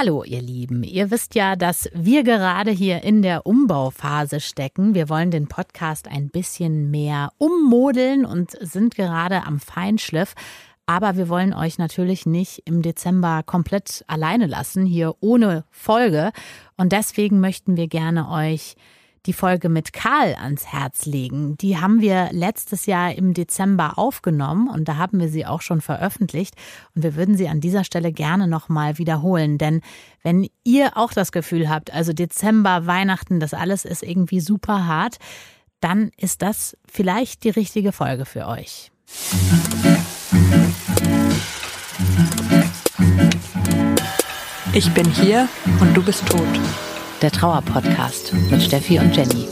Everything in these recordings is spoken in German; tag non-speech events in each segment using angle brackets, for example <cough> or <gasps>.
Hallo ihr Lieben, ihr wisst ja, dass wir gerade hier in der Umbauphase stecken. Wir wollen den Podcast ein bisschen mehr ummodeln und sind gerade am Feinschliff. Aber wir wollen euch natürlich nicht im Dezember komplett alleine lassen, hier ohne Folge. Und deswegen möchten wir gerne euch die Folge mit Karl ans Herz legen. Die haben wir letztes Jahr im Dezember aufgenommen und da haben wir sie auch schon veröffentlicht und wir würden sie an dieser Stelle gerne nochmal wiederholen, denn wenn ihr auch das Gefühl habt, also Dezember, Weihnachten, das alles ist irgendwie super hart, dann ist das vielleicht die richtige Folge für euch. Ich bin hier und du bist tot der Trauer-Podcast mit Steffi und Jenny.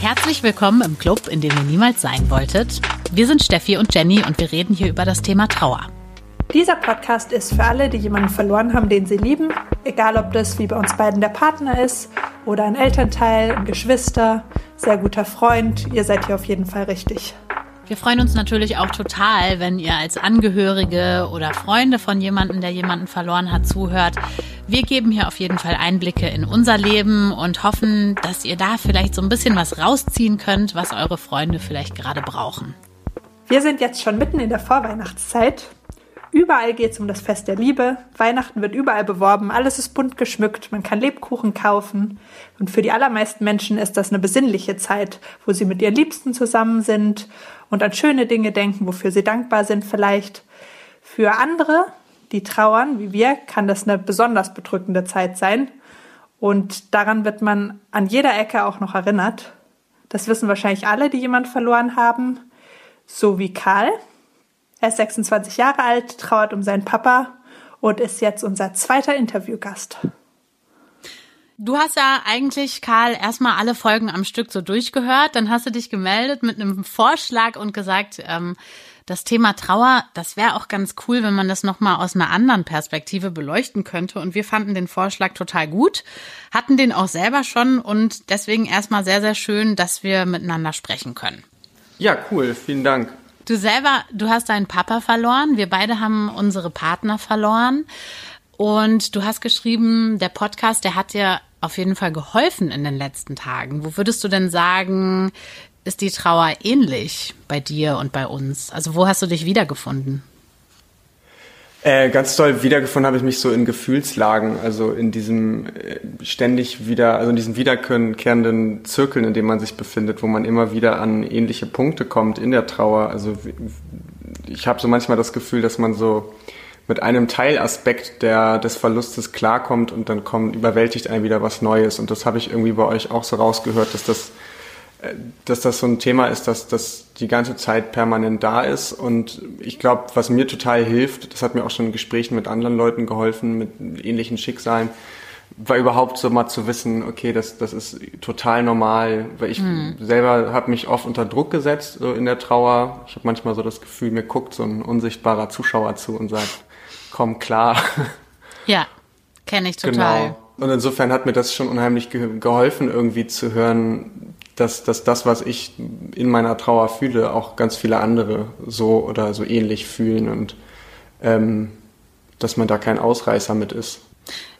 Herzlich willkommen im Club, in dem ihr niemals sein wolltet. Wir sind Steffi und Jenny und wir reden hier über das Thema Trauer. Dieser Podcast ist für alle, die jemanden verloren haben, den sie lieben, egal ob das wie bei uns beiden der Partner ist oder ein Elternteil, ein Geschwister, sehr guter Freund. Ihr seid hier auf jeden Fall richtig. Wir freuen uns natürlich auch total, wenn ihr als Angehörige oder Freunde von jemandem, der jemanden verloren hat, zuhört. Wir geben hier auf jeden Fall Einblicke in unser Leben und hoffen, dass ihr da vielleicht so ein bisschen was rausziehen könnt, was eure Freunde vielleicht gerade brauchen. Wir sind jetzt schon mitten in der Vorweihnachtszeit Überall geht es um das Fest der Liebe. Weihnachten wird überall beworben. Alles ist bunt geschmückt. Man kann Lebkuchen kaufen. Und für die allermeisten Menschen ist das eine besinnliche Zeit, wo sie mit ihren Liebsten zusammen sind und an schöne Dinge denken, wofür sie dankbar sind vielleicht. Für andere, die trauern, wie wir, kann das eine besonders bedrückende Zeit sein. Und daran wird man an jeder Ecke auch noch erinnert. Das wissen wahrscheinlich alle, die jemand verloren haben. So wie Karl, er ist 26 Jahre alt, trauert um seinen Papa und ist jetzt unser zweiter Interviewgast. Du hast ja eigentlich, Karl, erstmal alle Folgen am Stück so durchgehört. Dann hast du dich gemeldet mit einem Vorschlag und gesagt, ähm, das Thema Trauer, das wäre auch ganz cool, wenn man das nochmal aus einer anderen Perspektive beleuchten könnte. Und wir fanden den Vorschlag total gut, hatten den auch selber schon und deswegen erstmal sehr, sehr schön, dass wir miteinander sprechen können. Ja, cool. Vielen Dank. Du selber, du hast deinen Papa verloren. Wir beide haben unsere Partner verloren. Und du hast geschrieben, der Podcast, der hat dir auf jeden Fall geholfen in den letzten Tagen. Wo würdest du denn sagen, ist die Trauer ähnlich bei dir und bei uns? Also wo hast du dich wiedergefunden? Äh, ganz toll wiedergefunden habe ich mich so in Gefühlslagen, also in diesem äh, ständig wieder, also in diesen wiederkehrenden Zirkeln, in denen man sich befindet, wo man immer wieder an ähnliche Punkte kommt in der Trauer. Also ich habe so manchmal das Gefühl, dass man so mit einem Teilaspekt der, des Verlustes klarkommt und dann kommt, überwältigt einen wieder was Neues. Und das habe ich irgendwie bei euch auch so rausgehört, dass das dass das so ein Thema ist, dass das die ganze Zeit permanent da ist. Und ich glaube, was mir total hilft, das hat mir auch schon in Gesprächen mit anderen Leuten geholfen, mit ähnlichen Schicksalen, war überhaupt so mal zu wissen, okay, das, das ist total normal, weil ich mhm. selber habe mich oft unter Druck gesetzt so in der Trauer. Ich habe manchmal so das Gefühl, mir guckt so ein unsichtbarer Zuschauer zu und sagt, komm klar. <laughs> Ja, kenne ich total. Genau. Und insofern hat mir das schon unheimlich geholfen, irgendwie zu hören, dass, dass das, was ich in meiner Trauer fühle, auch ganz viele andere so oder so ähnlich fühlen und ähm, dass man da kein Ausreißer mit ist.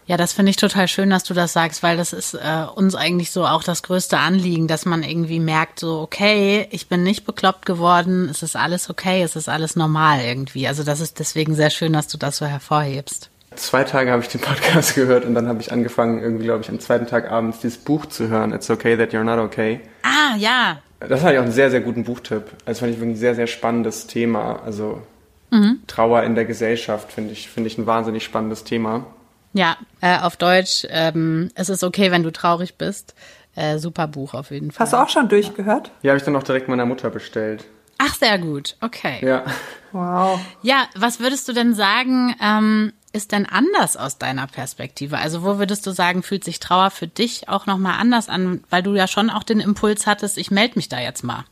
Ja, das finde ich total schön, dass du das sagst, weil das ist äh, uns eigentlich so auch das größte Anliegen, dass man irgendwie merkt, so, okay, ich bin nicht bekloppt geworden, es ist alles okay, es ist alles normal irgendwie. Also das ist deswegen sehr schön, dass du das so hervorhebst zwei Tage habe ich den Podcast <laughs> gehört und dann habe ich angefangen, irgendwie, glaube ich, am zweiten Tag abends dieses Buch zu hören. It's okay that you're not okay. Ah, ja. Das fand ich auch einen sehr, sehr guten Buchtipp. Das fand ich wirklich ein sehr, sehr spannendes Thema. Also mhm. Trauer in der Gesellschaft finde ich, finde ich ein wahnsinnig spannendes Thema. Ja, äh, auf Deutsch, ähm, es ist okay, wenn du traurig bist. Äh, super Buch auf jeden Fall. Hast du auch schon durchgehört? Ja, habe ich dann auch direkt meiner Mutter bestellt. Ach, sehr gut. Okay. Ja. Wow. Ja, was würdest du denn sagen, ähm, ist denn anders aus deiner Perspektive? Also wo würdest du sagen, fühlt sich Trauer für dich auch nochmal anders an, weil du ja schon auch den Impuls hattest, ich melde mich da jetzt mal?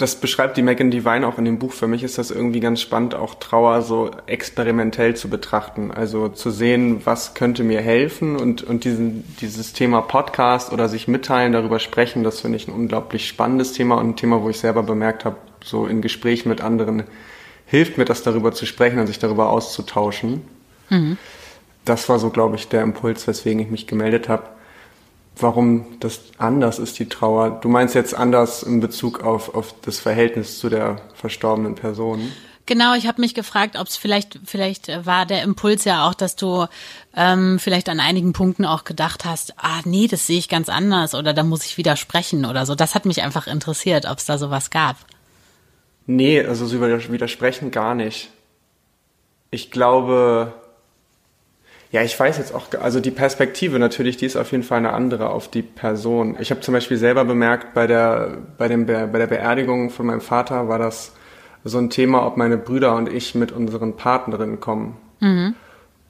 das beschreibt die Megan Divine auch in dem Buch. Für mich ist das irgendwie ganz spannend, auch Trauer so experimentell zu betrachten. Also zu sehen, was könnte mir helfen und, und diesen, dieses Thema Podcast oder sich mitteilen, darüber sprechen, das finde ich ein unglaublich spannendes Thema und ein Thema, wo ich selber bemerkt habe, so in Gesprächen mit anderen hilft mir das darüber zu sprechen und sich darüber auszutauschen. Mhm. Das war so, glaube ich, der Impuls, weswegen ich mich gemeldet habe warum das anders ist, die Trauer. Du meinst jetzt anders in Bezug auf, auf das Verhältnis zu der verstorbenen Person? Genau, ich habe mich gefragt, ob es vielleicht, vielleicht war der Impuls ja auch, dass du ähm, vielleicht an einigen Punkten auch gedacht hast, ah nee, das sehe ich ganz anders oder da muss ich widersprechen oder so. Das hat mich einfach interessiert, ob es da sowas gab. Nee, also so widersprechen gar nicht. Ich glaube, ja, ich weiß jetzt auch, also die Perspektive natürlich, die ist auf jeden Fall eine andere auf die Person. Ich habe zum Beispiel selber bemerkt, bei der, bei, dem, bei der Beerdigung von meinem Vater war das so ein Thema, ob meine Brüder und ich mit unseren Partnerinnen kommen. Mhm.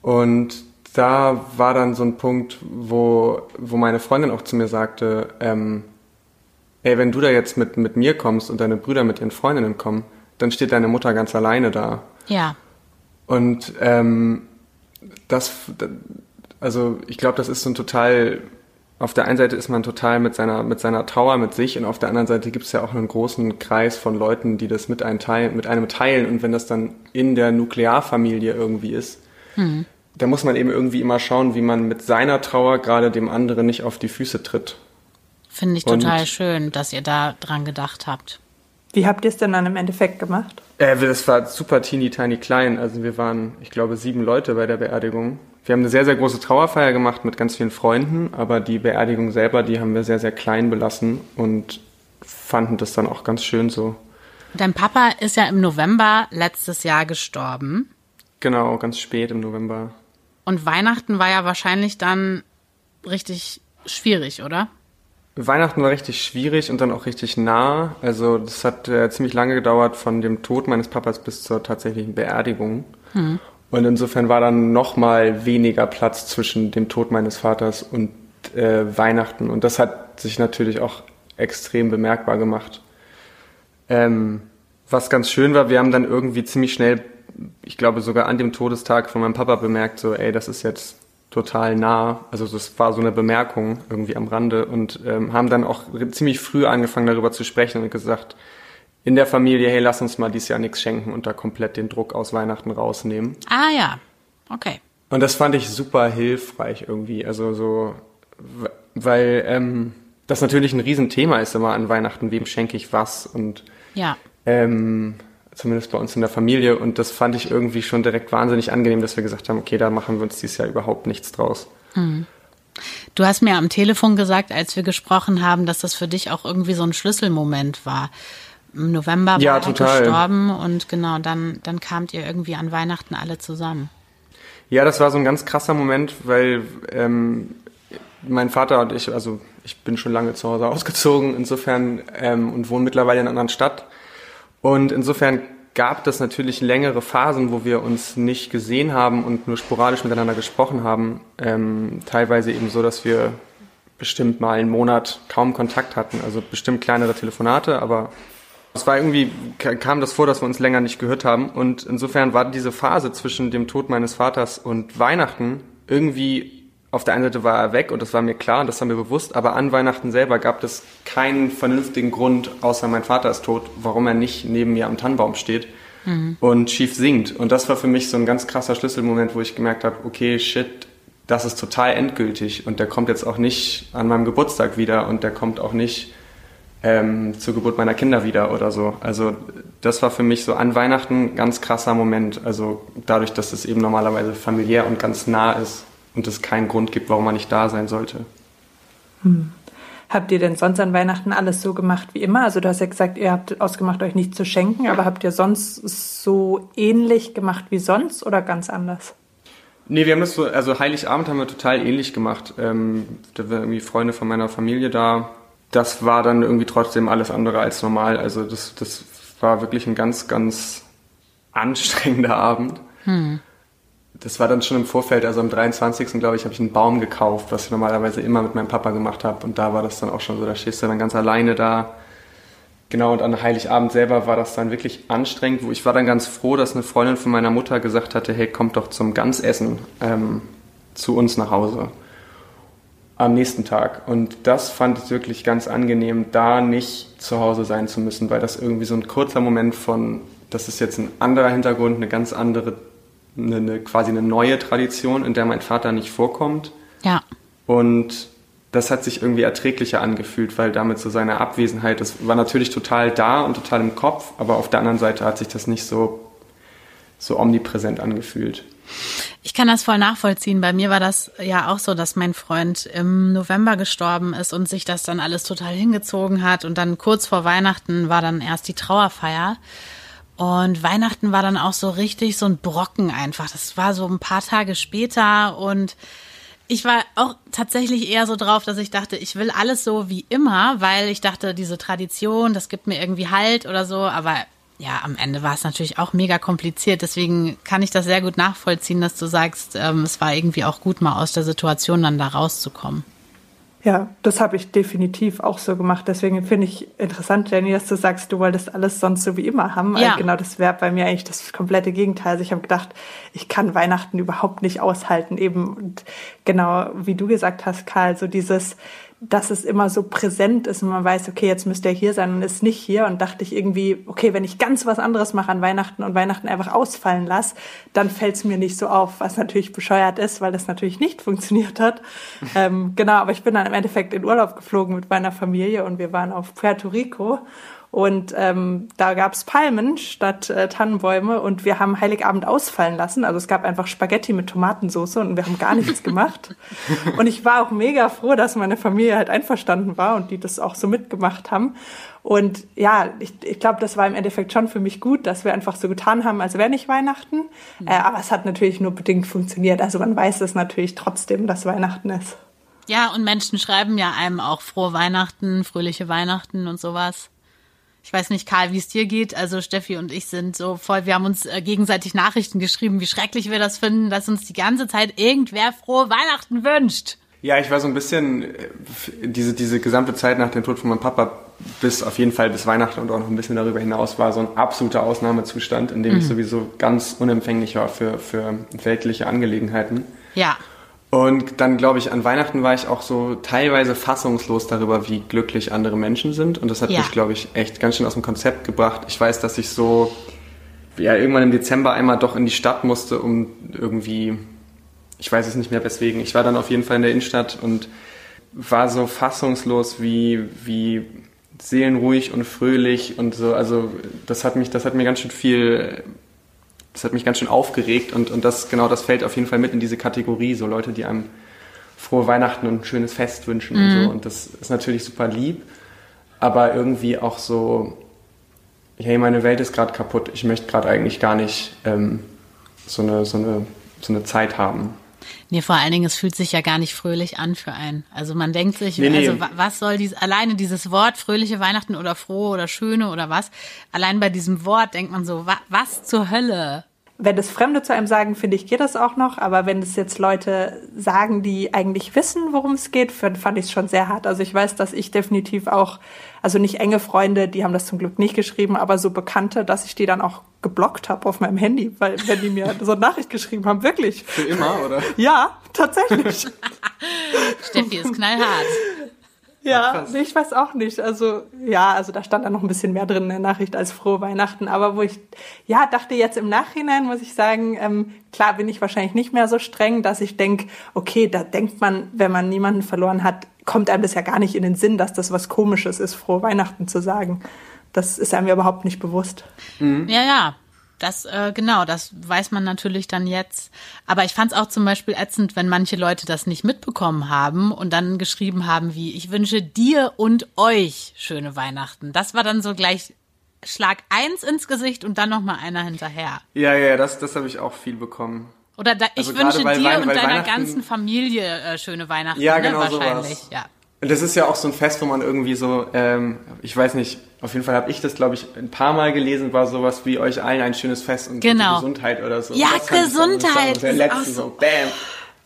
Und da war dann so ein Punkt, wo, wo meine Freundin auch zu mir sagte, ähm, ey, wenn du da jetzt mit, mit mir kommst und deine Brüder mit ihren Freundinnen kommen, dann steht deine Mutter ganz alleine da. Ja. Und ähm, das, also ich glaube, das ist so ein total, auf der einen Seite ist man total mit seiner, mit seiner Trauer mit sich und auf der anderen Seite gibt es ja auch einen großen Kreis von Leuten, die das mit einem, teilen, mit einem teilen und wenn das dann in der Nuklearfamilie irgendwie ist, mhm. da muss man eben irgendwie immer schauen, wie man mit seiner Trauer gerade dem anderen nicht auf die Füße tritt. Finde ich total und, schön, dass ihr da dran gedacht habt. Wie habt ihr es denn dann im Endeffekt gemacht? Äh, das war super teeny tiny klein. Also wir waren, ich glaube, sieben Leute bei der Beerdigung. Wir haben eine sehr, sehr große Trauerfeier gemacht mit ganz vielen Freunden, aber die Beerdigung selber, die haben wir sehr, sehr klein belassen und fanden das dann auch ganz schön so. Dein Papa ist ja im November letztes Jahr gestorben. Genau, ganz spät im November. Und Weihnachten war ja wahrscheinlich dann richtig schwierig, oder? Weihnachten war richtig schwierig und dann auch richtig nah. Also das hat äh, ziemlich lange gedauert von dem Tod meines Papas bis zur tatsächlichen Beerdigung. Mhm. Und insofern war dann noch mal weniger Platz zwischen dem Tod meines Vaters und äh, Weihnachten. Und das hat sich natürlich auch extrem bemerkbar gemacht. Ähm, was ganz schön war, wir haben dann irgendwie ziemlich schnell, ich glaube sogar an dem Todestag von meinem Papa bemerkt, so, ey, das ist jetzt total nah. Also das war so eine Bemerkung irgendwie am Rande und ähm, haben dann auch ziemlich früh angefangen darüber zu sprechen und gesagt, in der Familie, hey, lass uns mal dieses Jahr nichts schenken und da komplett den Druck aus Weihnachten rausnehmen. Ah ja, okay. Und das fand ich super hilfreich irgendwie. Also so, weil ähm, das natürlich ein Riesenthema ist immer an Weihnachten, wem schenke ich was und ja. ähm, zumindest bei uns in der Familie. Und das fand ich irgendwie schon direkt wahnsinnig angenehm, dass wir gesagt haben, okay, da machen wir uns dieses Jahr überhaupt nichts draus. Hm. Du hast mir am Telefon gesagt, als wir gesprochen haben, dass das für dich auch irgendwie so ein Schlüsselmoment war. Im November war ja, er gestorben und genau, dann, dann kamt ihr irgendwie an Weihnachten alle zusammen. Ja, das war so ein ganz krasser Moment, weil ähm, mein Vater und ich, also ich bin schon lange zu Hause <laughs> ausgezogen, insofern ähm, und wohne mittlerweile in einer anderen Stadt. Und insofern gab es natürlich längere Phasen, wo wir uns nicht gesehen haben und nur sporadisch miteinander gesprochen haben. Ähm, teilweise eben so, dass wir bestimmt mal einen Monat kaum Kontakt hatten. Also bestimmt kleinere Telefonate, aber es war irgendwie, kam das vor, dass wir uns länger nicht gehört haben. Und insofern war diese Phase zwischen dem Tod meines Vaters und Weihnachten irgendwie auf der einen Seite war er weg und das war mir klar und das war mir bewusst, aber an Weihnachten selber gab es keinen vernünftigen Grund, außer mein Vater ist tot, warum er nicht neben mir am Tannenbaum steht mhm. und schief singt. Und das war für mich so ein ganz krasser Schlüsselmoment, wo ich gemerkt habe, okay, shit, das ist total endgültig und der kommt jetzt auch nicht an meinem Geburtstag wieder und der kommt auch nicht ähm, zur Geburt meiner Kinder wieder oder so. Also das war für mich so an Weihnachten ein ganz krasser Moment. Also dadurch, dass es eben normalerweise familiär und ganz nah ist und es keinen Grund gibt, warum man nicht da sein sollte. Hm. Habt ihr denn sonst an Weihnachten alles so gemacht wie immer? Also du hast ja gesagt, ihr habt ausgemacht, euch nicht zu schenken, aber habt ihr sonst so ähnlich gemacht wie sonst oder ganz anders? Nee, wir haben das so, also Heiligabend haben wir total ähnlich gemacht. Ähm, da waren irgendwie Freunde von meiner Familie da. Das war dann irgendwie trotzdem alles andere als normal. Also das, das war wirklich ein ganz, ganz anstrengender Abend. Hm das war dann schon im Vorfeld, also am 23. glaube ich, habe ich einen Baum gekauft, was ich normalerweise immer mit meinem Papa gemacht habe. Und da war das dann auch schon so, da stehst du dann ganz alleine da. Genau, und an Heiligabend selber war das dann wirklich anstrengend, wo ich war dann ganz froh, dass eine Freundin von meiner Mutter gesagt hatte, hey, kommt doch zum Ganzessen ähm, zu uns nach Hause am nächsten Tag. Und das fand ich wirklich ganz angenehm, da nicht zu Hause sein zu müssen, weil das irgendwie so ein kurzer Moment von, das ist jetzt ein anderer Hintergrund, eine ganz andere, eine, eine quasi eine neue Tradition, in der mein Vater nicht vorkommt. Ja. Und das hat sich irgendwie erträglicher angefühlt, weil damit so seine Abwesenheit, das war natürlich total da und total im Kopf, aber auf der anderen Seite hat sich das nicht so, so omnipräsent angefühlt. Ich kann das voll nachvollziehen. Bei mir war das ja auch so, dass mein Freund im November gestorben ist und sich das dann alles total hingezogen hat. Und dann kurz vor Weihnachten war dann erst die Trauerfeier. Und Weihnachten war dann auch so richtig so ein Brocken einfach. Das war so ein paar Tage später und ich war auch tatsächlich eher so drauf, dass ich dachte, ich will alles so wie immer, weil ich dachte, diese Tradition, das gibt mir irgendwie Halt oder so. Aber ja, am Ende war es natürlich auch mega kompliziert. Deswegen kann ich das sehr gut nachvollziehen, dass du sagst, ähm, es war irgendwie auch gut, mal aus der Situation dann da rauszukommen. Ja, das habe ich definitiv auch so gemacht. Deswegen finde ich interessant, Jenny, dass du sagst, du wolltest alles sonst so wie immer haben. Ja. Genau, das wäre bei mir eigentlich das komplette Gegenteil. Also ich habe gedacht, ich kann Weihnachten überhaupt nicht aushalten. Eben und genau wie du gesagt hast, Karl, so dieses, dass es immer so präsent ist und man weiß, okay, jetzt müsste er hier sein und ist nicht hier. Und dachte ich irgendwie, okay, wenn ich ganz was anderes mache an Weihnachten und Weihnachten einfach ausfallen lasse, dann fällt es mir nicht so auf, was natürlich bescheuert ist, weil das natürlich nicht <laughs> funktioniert hat. ähm, genau, aber ich bin dann im Endeffekt in Urlaub geflogen mit meiner Familie und wir waren auf Puerto Rico. Und ähm, da gab's Palmen statt äh, Tannenbäume und wir haben Heiligabend ausfallen lassen. Also es gab einfach Spaghetti mit Tomatensauce und wir haben gar nichts <laughs> gemacht. und ich war auch mega froh, dass meine Familie halt einverstanden war und die das auch so mitgemacht haben. Und ja, ich, ich glaube, das war im Endeffekt schon für mich gut, dass wir einfach so getan haben, als wäre nicht Weihnachten. Mhm. Äh, aber es hat natürlich nur bedingt funktioniert. Also man weiß es natürlich trotzdem, dass Weihnachten ist. Ja, und Menschen schreiben ja einem auch frohe Weihnachten, fröhliche Weihnachten und sowas. Ich weiß nicht, Karl, wie es dir geht. Also Steffi und ich sind so voll, wir haben uns äh, gegenseitig Nachrichten geschrieben, wie schrecklich wir das finden, dass uns die ganze Zeit irgendwer frohe Weihnachten wünscht. Ja, ich war so ein bisschen, äh, diese, diese gesamte Zeit nach dem Tod von meinem Papa, bis auf jeden Fall bis Weihnachten und auch noch ein bisschen darüber hinaus, war so ein absoluter Ausnahmezustand, in dem mhm. ich sowieso ganz unempfänglich war für, für weltliche Angelegenheiten. Ja. Und dann, glaube ich, an Weihnachten war ich auch so teilweise fassungslos darüber, wie glücklich andere Menschen sind. Und das hat ja. mich, glaube ich, echt ganz schön aus dem Konzept gebracht. Ich weiß, dass ich so, ja, irgendwann im Dezember einmal doch in die Stadt musste, um irgendwie, ich weiß es nicht mehr weswegen. Ich war dann auf jeden Fall in der Innenstadt und war so fassungslos, wie, wie seelenruhig und fröhlich und so. Also, das hat mich, das hat mir ganz schön viel das hat mich ganz schön aufgeregt und, und das, genau, das fällt auf jeden Fall mit in diese Kategorie, so Leute, die einem frohe Weihnachten und ein schönes Fest wünschen mhm. und so. Und das ist natürlich super lieb, aber irgendwie auch so, hey, meine Welt ist gerade kaputt, ich möchte gerade eigentlich gar nicht ähm, so, eine, so, eine, so eine Zeit haben. Nee, vor allen Dingen, es fühlt sich ja gar nicht fröhlich an für einen. Also man denkt sich, nee, nee. also was soll dies, alleine dieses Wort, fröhliche Weihnachten oder frohe oder schöne oder was, allein bei diesem Wort denkt man so, wa, was zur Hölle? Wenn es Fremde zu einem sagen, finde ich, geht das auch noch. Aber wenn es jetzt Leute sagen, die eigentlich wissen, worum es geht, fand ich es schon sehr hart. Also ich weiß, dass ich definitiv auch, also nicht enge Freunde, die haben das zum Glück nicht geschrieben, aber so Bekannte, dass ich die dann auch geblockt habe auf meinem Handy, weil wenn die mir so eine Nachricht geschrieben haben, wirklich. Für immer, oder? Ja, tatsächlich. <laughs> Steffi ist knallhart. Ja, nee, ich weiß auch nicht. Also, ja, also da stand dann noch ein bisschen mehr drin in der Nachricht als frohe Weihnachten. Aber wo ich, ja, dachte jetzt im Nachhinein, muss ich sagen, ähm, klar bin ich wahrscheinlich nicht mehr so streng, dass ich denke, okay, da denkt man, wenn man niemanden verloren hat, kommt einem das ja gar nicht in den Sinn, dass das was Komisches ist, frohe Weihnachten zu sagen. Das ist einem ja überhaupt nicht bewusst. Mhm. Ja, ja. Das, äh, genau, das weiß man natürlich dann jetzt. Aber ich fand es auch zum Beispiel ätzend, wenn manche Leute das nicht mitbekommen haben und dann geschrieben haben wie, ich wünsche dir und euch schöne Weihnachten. Das war dann so gleich Schlag eins ins Gesicht und dann nochmal einer hinterher. Ja, ja, das, das habe ich auch viel bekommen. Oder da, ich also wünsche dir Wein, und deiner ganzen Familie äh, schöne Weihnachten. Ja, ne, genau ne, wahrscheinlich. Sowas. Ja. Und das ist ja auch so ein Fest, wo man irgendwie so, ähm, ich weiß nicht, auf jeden Fall habe ich das, glaube ich, ein paar Mal gelesen, war sowas wie euch allen ein schönes Fest und genau. Gesundheit oder so. Ja, Gesundheit. So, der letzte so, so, bam.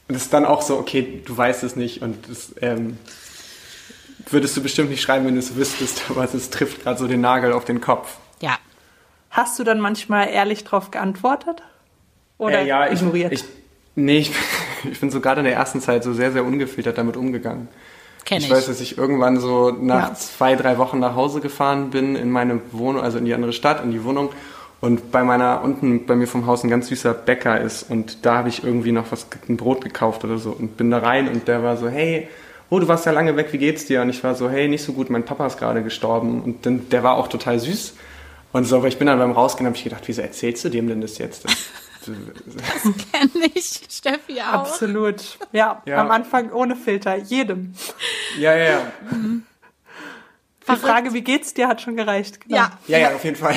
Und das ist dann auch so, okay, du weißt es nicht und das, ähm, würdest du bestimmt nicht schreiben, wenn du es wüsstest, <laughs> aber es trifft gerade so den Nagel auf den Kopf. Ja. Hast du dann manchmal ehrlich drauf geantwortet? Oder äh, ja, ignoriert? Ich, ich, nee, ich, ich <laughs> bin so gerade in der ersten Zeit so sehr, sehr ungefiltert damit umgegangen. Kenn ich. Ich weiß, dass ich irgendwann so nach Ja. zwei, drei Wochen nach Hause gefahren bin in meine Wohnung, also in die andere Stadt, in die Wohnung. Und bei meiner, unten bei mir vom Haus ein ganz süßer Bäcker ist. Und da habe ich irgendwie noch was, ein Brot gekauft oder so. Und bin da rein und der war so, hey, oh, du warst ja lange weg, wie geht's dir? Und ich war so, hey, nicht so gut, mein Papa ist gerade gestorben. Und dann, der war auch total süß. Und so, aber ich bin dann beim Rausgehen, habe ich gedacht, wieso erzählst du dem denn das jetzt? Das, Kenn ich. Steffi auch. Absolut. Ja, Ja. am Anfang ohne Filter, jedem. ja, ja, ja. Die Frage, wie geht's dir, hat schon gereicht. Genau. Ja. Ja, ja, auf jeden Fall.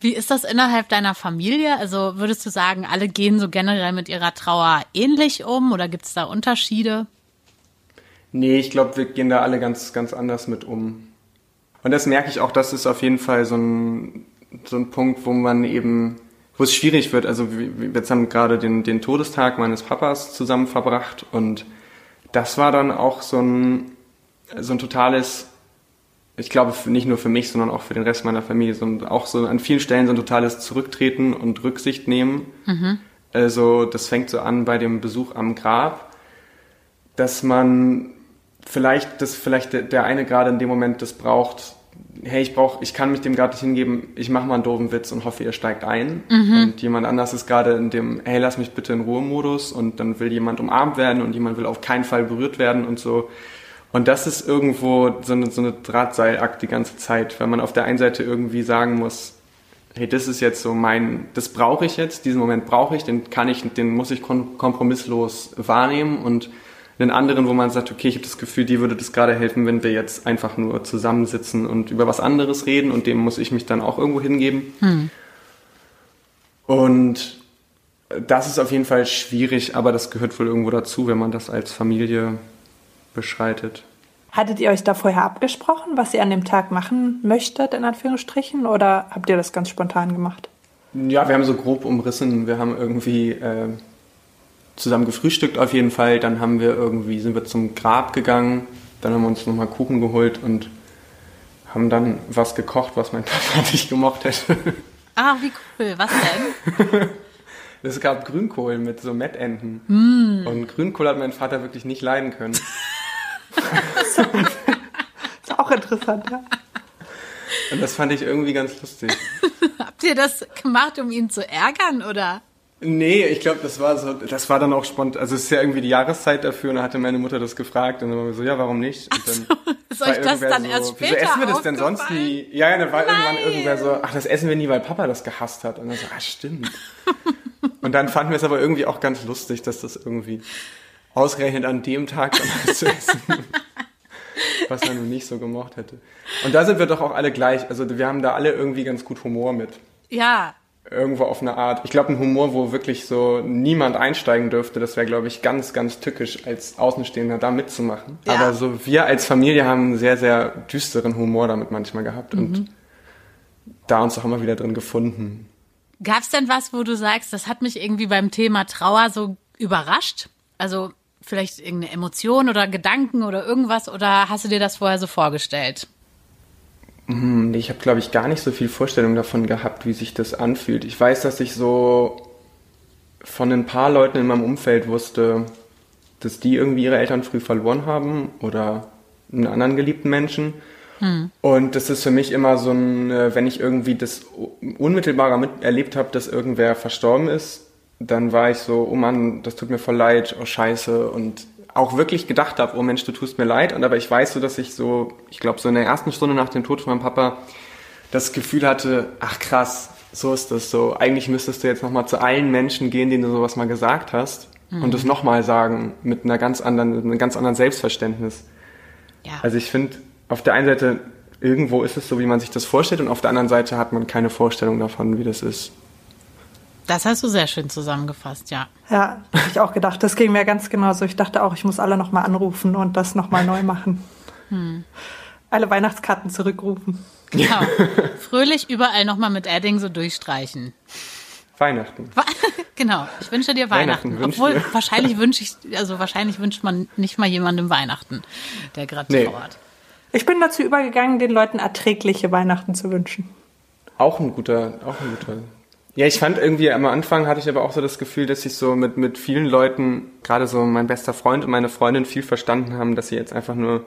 Wie ist das innerhalb deiner Familie? Also würdest du sagen, alle gehen so generell mit ihrer Trauer ähnlich um oder gibt es da Unterschiede? Nee, ich glaube, wir gehen da alle ganz, ganz anders mit um. Und das merke ich auch, das ist auf jeden Fall so ein, so ein Punkt, wo man eben, wo es schwierig wird. Also wir, jetzt haben gerade den, den Todestag meines Papas zusammen verbracht und das war dann auch so ein, so ein totales, ich glaube nicht nur für mich, sondern auch für den Rest meiner Familie, so auch so an vielen Stellen so ein totales Zurücktreten und Rücksicht nehmen. Also das fängt so an bei dem Besuch am Grab, dass man vielleicht, dass vielleicht der eine gerade in dem Moment das braucht, hey, ich brauche, ich kann mich dem gerade nicht hingeben, ich mache mal einen doofen Witz und hoffe, ihr steigt ein. Und jemand anders ist gerade in dem, hey, lass mich bitte in Ruhe-Modus und dann will jemand umarmt werden und jemand will auf keinen Fall berührt werden und so. Und das ist irgendwo so eine, so eine Drahtseilakt die ganze Zeit, weil man auf der einen Seite irgendwie sagen muss, hey, das ist jetzt so mein, das brauche ich jetzt, diesen Moment brauche ich, den kann ich, den muss ich kompromisslos wahrnehmen und einen anderen, wo man sagt, okay, ich habe das Gefühl, dir würde das gerade helfen, wenn wir jetzt einfach nur zusammensitzen und über was anderes reden und dem muss ich mich dann auch irgendwo hingeben. Und das ist auf jeden Fall schwierig, aber das gehört wohl irgendwo dazu, wenn man das als Familie beschreitet. Hattet ihr euch da vorher abgesprochen, was ihr an dem Tag machen möchtet, in Anführungsstrichen, oder habt ihr das ganz spontan gemacht? Ja, wir haben so grob umrissen. Wir haben irgendwie äh, zusammen gefrühstückt auf jeden Fall. Dann haben wir irgendwie, sind wir zum Grab gegangen. Dann haben wir uns nochmal Kuchen geholt und haben dann was gekocht, was mein <laughs> Papa nicht gemocht hätte. Ah, wie cool. Was denn? <laughs> Es gab Grünkohl mit so Mettenten. Und Grünkohl hat mein Vater wirklich nicht leiden können. <laughs> Ist auch interessant, ja. Und das fand ich irgendwie ganz lustig. Habt ihr das gemacht, um ihn zu ärgern oder? Nee, ich glaube, das war so, das war dann auch spontan. Also es ist ja irgendwie die Jahreszeit dafür und dann hatte meine Mutter das gefragt und dann waren wir so, ja, warum nicht? Und dann Ist <laughs> war euch das dann so, erst Wieso später essen wir das denn sonst nie? Ja, ja, dann war irgendwann Nein. irgendwer so, ach, das essen wir nie, weil Papa das gehasst hat. Und dann so, ah, stimmt. <laughs> und dann fanden wir es aber irgendwie auch ganz lustig, dass das irgendwie ausgerechnet an dem Tag dann was zu essen, <laughs> was er nun nicht so gemocht hätte. Und da sind wir doch auch alle gleich. Also wir haben da alle irgendwie ganz gut Humor mit Ja. Irgendwo auf eine Art. Ich glaube, ein Humor, wo wirklich so niemand einsteigen dürfte, das wäre, glaube ich, ganz, ganz tückisch als Außenstehender da mitzumachen. Ja. Aber so wir als Familie haben einen sehr, sehr düsteren Humor damit manchmal gehabt Mhm. und da uns auch immer wieder drin gefunden. Gab's denn was, wo du sagst, das hat mich irgendwie beim Thema Trauer so überrascht? Also vielleicht irgendeine Emotion oder Gedanken oder irgendwas oder hast du dir das vorher so vorgestellt? Hm, nee, Ich habe, glaube ich, gar nicht so viel Vorstellung davon gehabt, wie sich das anfühlt. Ich weiß, dass ich so von ein paar Leuten in meinem Umfeld wusste, dass die irgendwie ihre Eltern früh verloren haben oder einen anderen geliebten Menschen. Und das ist für mich immer so ein, äh, wenn ich irgendwie das unmittelbarer mit erlebt habe, dass irgendwer verstorben ist, dann war ich so, oh Mann, das tut mir voll leid, oh Scheiße. Und auch wirklich gedacht habe, oh Mensch, du tust mir leid. Und aber ich weiß so, dass ich so, ich glaube, so in der ersten Stunde nach dem Tod von meinem Papa das Gefühl hatte, ach krass, so ist das so. Eigentlich müsstest du jetzt nochmal zu allen Menschen gehen, denen du sowas mal gesagt hast und das nochmal sagen mit einer ganz anderen, mit einem ganz anderen Selbstverständnis. Ja. Also ich finde, auf der einen Seite, irgendwo ist es so, wie man sich das vorstellt und auf der anderen Seite hat man keine Vorstellung davon, wie das ist. Das hast du sehr schön zusammengefasst, ja. Ja, habe ich auch gedacht. Das ging mir ganz genauso. Ich dachte auch, ich muss alle nochmal anrufen und das nochmal neu machen. Alle Weihnachtskarten zurückrufen. Genau. Fröhlich überall nochmal mit Adding so durchstreichen. Weihnachten. <laughs> genau, ich wünsche dir Weihnachten. Weihnachten Obwohl dir. wahrscheinlich wünsche ich, also wahrscheinlich wünscht man nicht mal jemandem Weihnachten, der gerade nee. trauert. Ich bin dazu übergegangen, den Leuten erträgliche Weihnachten zu wünschen. Auch ein guter, auch ein guter. Ja, ich fand irgendwie am Anfang hatte ich aber auch so das Gefühl, dass ich so mit, mit vielen Leuten, gerade so mein bester Freund und meine Freundin viel verstanden haben, dass sie jetzt einfach nur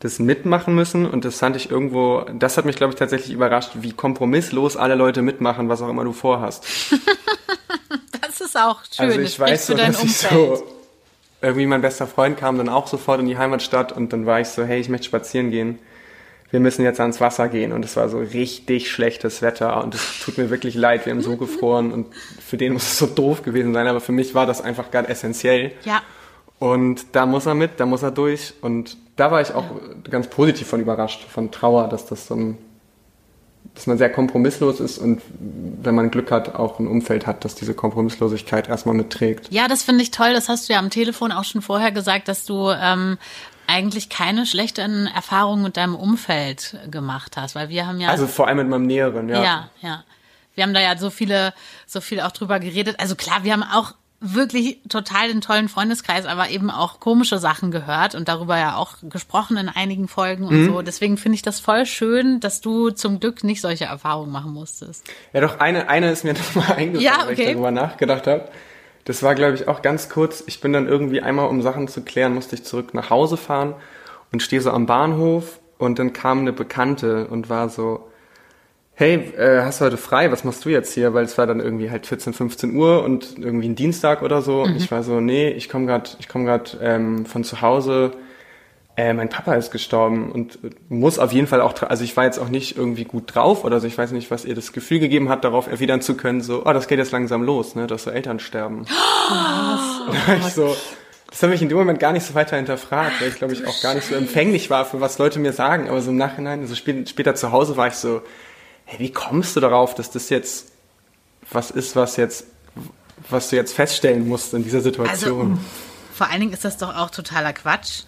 das mitmachen müssen und das fand ich irgendwo, das hat mich glaube ich tatsächlich überrascht, wie kompromisslos alle Leute mitmachen, was auch immer du vorhast. <laughs> das ist auch schön. Also ich weiß so, dass ich so irgendwie mein bester Freund kam dann auch sofort in die Heimatstadt und dann war ich so, hey, ich möchte spazieren gehen. Wir müssen jetzt ans Wasser gehen und es war so richtig schlechtes Wetter und es tut mir wirklich leid, wir haben so gefroren und für den muss es so doof gewesen sein, aber für mich war das einfach gerade essentiell. Ja. Und da muss er mit, da muss er durch und da war ich auch ja. ganz positiv von überrascht, von Trauer, dass das so ein, dass man sehr kompromisslos ist und wenn man Glück hat, auch ein Umfeld hat, das diese Kompromisslosigkeit erstmal mitträgt. Ja, das finde ich toll. Das hast du ja am Telefon auch schon vorher gesagt, dass du ähm, eigentlich keine schlechten Erfahrungen mit deinem Umfeld gemacht hast, weil wir haben ja also vor allem mit meinem Näheren, ja. Ja, ja. Wir haben da ja so viele, so viel auch drüber geredet. Also klar, wir haben auch wirklich total den tollen Freundeskreis, aber eben auch komische Sachen gehört und darüber ja auch gesprochen in einigen Folgen und mhm. so. Deswegen finde ich das voll schön, dass du zum Glück nicht solche Erfahrungen machen musstest. Ja, doch eine, eine ist mir <laughs> nochmal eingefallen, ja, okay. weil ich darüber nachgedacht habe. Das war, glaube ich, auch ganz kurz. Ich bin dann irgendwie einmal, um Sachen zu klären, musste ich zurück nach Hause fahren und stehe so am Bahnhof und dann kam eine Bekannte und war so, hey, äh, hast du heute frei, was machst du jetzt hier? Weil es war dann irgendwie halt 14, 15 Uhr und irgendwie ein Dienstag oder so. Mhm. Und ich war so, nee, ich komme gerade ich komm grad, ähm, von zu Hause. Äh, mein Papa ist gestorben und muss auf jeden Fall auch, also ich war jetzt auch nicht irgendwie gut drauf oder so, ich weiß nicht, was ihr das Gefühl gegeben hat, darauf erwidern zu können, so, oh, das geht jetzt langsam los, ne, dass so Eltern sterben. <gasps> Oh, <laughs> ich so, das habe ich in dem Moment gar nicht so weiter hinterfragt, weil ich glaube ich auch gar nicht so empfänglich war für was Leute mir sagen, aber so im Nachhinein, also spät, später zu Hause war ich so, hey, wie kommst du darauf, dass das jetzt was ist, was jetzt, was du jetzt feststellen musst in dieser Situation? Also, vor allen Dingen ist das doch auch totaler Quatsch.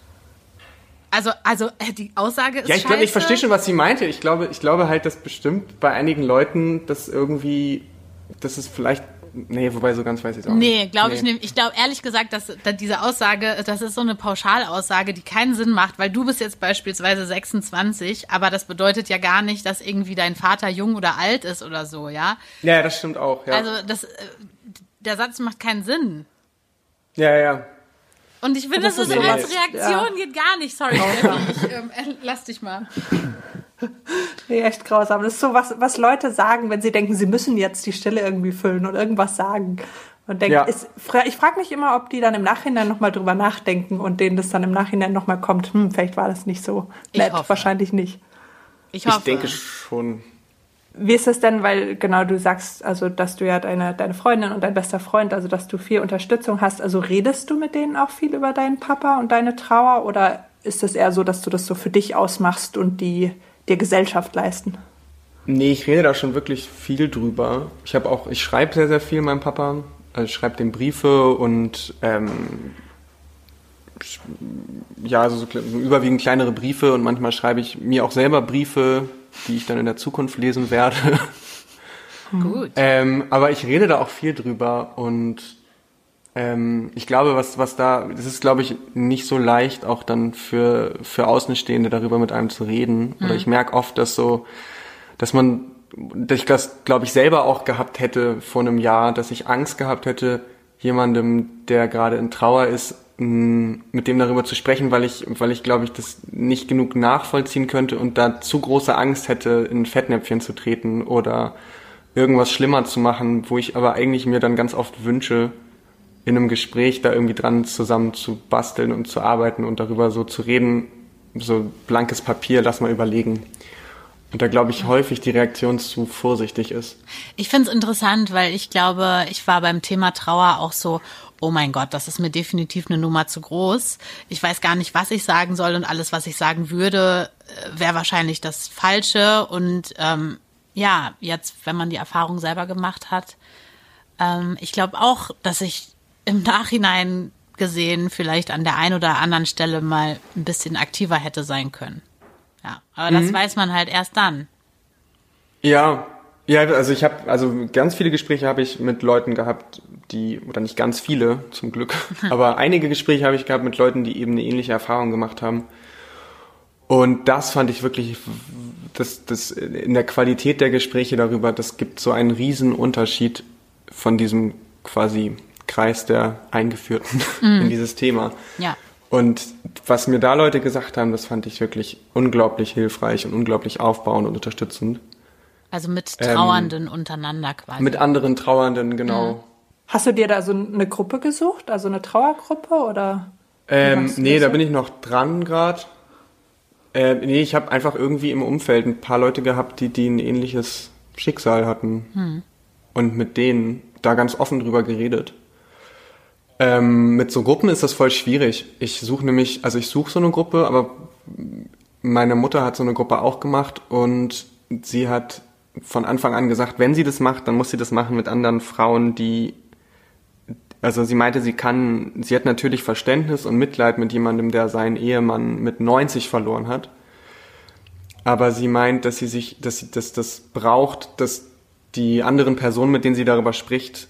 Also, also äh, die Aussage ist Ja, ich glaube, ich verstehe schon, was sie meinte. Ich glaube, ich glaube halt, dass bestimmt bei einigen Leuten das irgendwie, dass es vielleicht Nee, wobei so ganz weiß ich es auch nee, nicht. Glaub nee, glaube ich nicht. Ich glaube ehrlich gesagt, dass, dass diese Aussage, das ist so eine Pauschalaussage, die keinen Sinn macht, weil du bist jetzt beispielsweise 26, aber das bedeutet ja gar nicht, dass irgendwie dein Vater jung oder alt ist oder so, ja? Ja, das stimmt auch, ja. Also das, äh, der Satz macht keinen Sinn. Ja, ja. Und ich finde, das, das ist so als Reaktion ja. geht gar nicht. Sorry, <laughs> ich ähm, lass dich mal. <laughs> Nee, echt grausam. Das ist so was, was Leute sagen, wenn sie denken, sie müssen jetzt die Stille irgendwie füllen und irgendwas sagen. Und denk, ja. ist, ich frage mich immer, ob die dann im Nachhinein nochmal drüber nachdenken und denen das dann im Nachhinein nochmal kommt, hm, vielleicht war das nicht so nett. Wahrscheinlich nicht. Ich, hoffe. ich denke schon. Wie ist es denn, weil genau du sagst, also dass du ja deine, deine Freundin und dein bester Freund, also dass du viel Unterstützung hast, also redest du mit denen auch viel über deinen Papa und deine Trauer oder ist es eher so, dass du das so für dich ausmachst und die der Gesellschaft leisten? Nee, ich rede da schon wirklich viel drüber. Ich habe auch, ich schreibe sehr, sehr viel meinem Papa. Also ich schreibe dem Briefe und ähm, ja, also so überwiegend kleinere Briefe und manchmal schreibe ich mir auch selber Briefe, die ich dann in der Zukunft lesen werde. <laughs> Gut. Ähm, aber ich rede da auch viel drüber und ähm, ich glaube, was, was da, das ist, glaube ich, nicht so leicht, auch dann für, für Außenstehende darüber mit einem zu reden. Mhm. Oder ich merke oft, dass so, dass man, dass ich das, glaube ich, selber auch gehabt hätte vor einem Jahr, dass ich Angst gehabt hätte, jemandem, der gerade in Trauer ist, mit dem darüber zu sprechen, weil ich, weil ich glaube ich das nicht genug nachvollziehen könnte und da zu große Angst hätte, in Fettnäpfchen zu treten oder irgendwas schlimmer zu machen, wo ich aber eigentlich mir dann ganz oft wünsche, in einem Gespräch da irgendwie dran zusammen zu basteln und zu arbeiten und darüber so zu reden, so blankes Papier, lass mal überlegen. Und da glaube ich häufig die Reaktion zu vorsichtig ist. Ich finde es interessant, weil ich glaube, ich war beim Thema Trauer auch so, oh mein Gott, das ist mir definitiv eine Nummer zu groß. Ich weiß gar nicht, was ich sagen soll und alles, was ich sagen würde, äh, wäre wahrscheinlich das Falsche. Und ähm, ja, jetzt, wenn man die Erfahrung selber gemacht hat, ähm, ich glaube auch, dass ich im Nachhinein gesehen vielleicht an der einen oder anderen Stelle mal ein bisschen aktiver hätte sein können. Ja, aber das mhm. weiß man halt erst dann. Ja, Ja, also ich habe, also ganz viele Gespräche habe ich mit Leuten gehabt, die, oder nicht ganz viele, zum Glück, <laughs> aber einige Gespräche habe ich gehabt mit Leuten, die eben eine ähnliche Erfahrung gemacht haben. Und das fand ich wirklich, das, das in der Qualität der Gespräche darüber, das gibt so einen riesen Unterschied von diesem quasi Kreis der Eingeführten mm. <laughs> in dieses Thema. Ja. Und was mir da Leute gesagt haben, das fand ich wirklich unglaublich hilfreich und unglaublich aufbauend und unterstützend. Also mit Trauernden ähm, untereinander quasi. Mit anderen Trauernden, genau. Mhm. Hast du dir da so eine Gruppe gesucht, also eine Trauergruppe oder? Ähm, nee, da bin ich noch dran gerade. Äh, nee, ich habe einfach irgendwie im Umfeld ein paar Leute gehabt, die, die ein ähnliches Schicksal hatten. Hm. Und mit denen da ganz offen drüber geredet. Ähm, mit so Gruppen ist das voll schwierig. Ich suche nämlich, also ich suche so eine Gruppe, aber meine Mutter hat so eine Gruppe auch gemacht und sie hat von Anfang an gesagt, wenn sie das macht, dann muss sie das machen mit anderen Frauen, die also sie meinte, sie kann, sie hat natürlich Verständnis und Mitleid mit jemandem, der seinen Ehemann mit 90 verloren hat. Aber sie meint, dass sie sich, dass sie, dass das braucht, dass die anderen Personen, mit denen sie darüber spricht,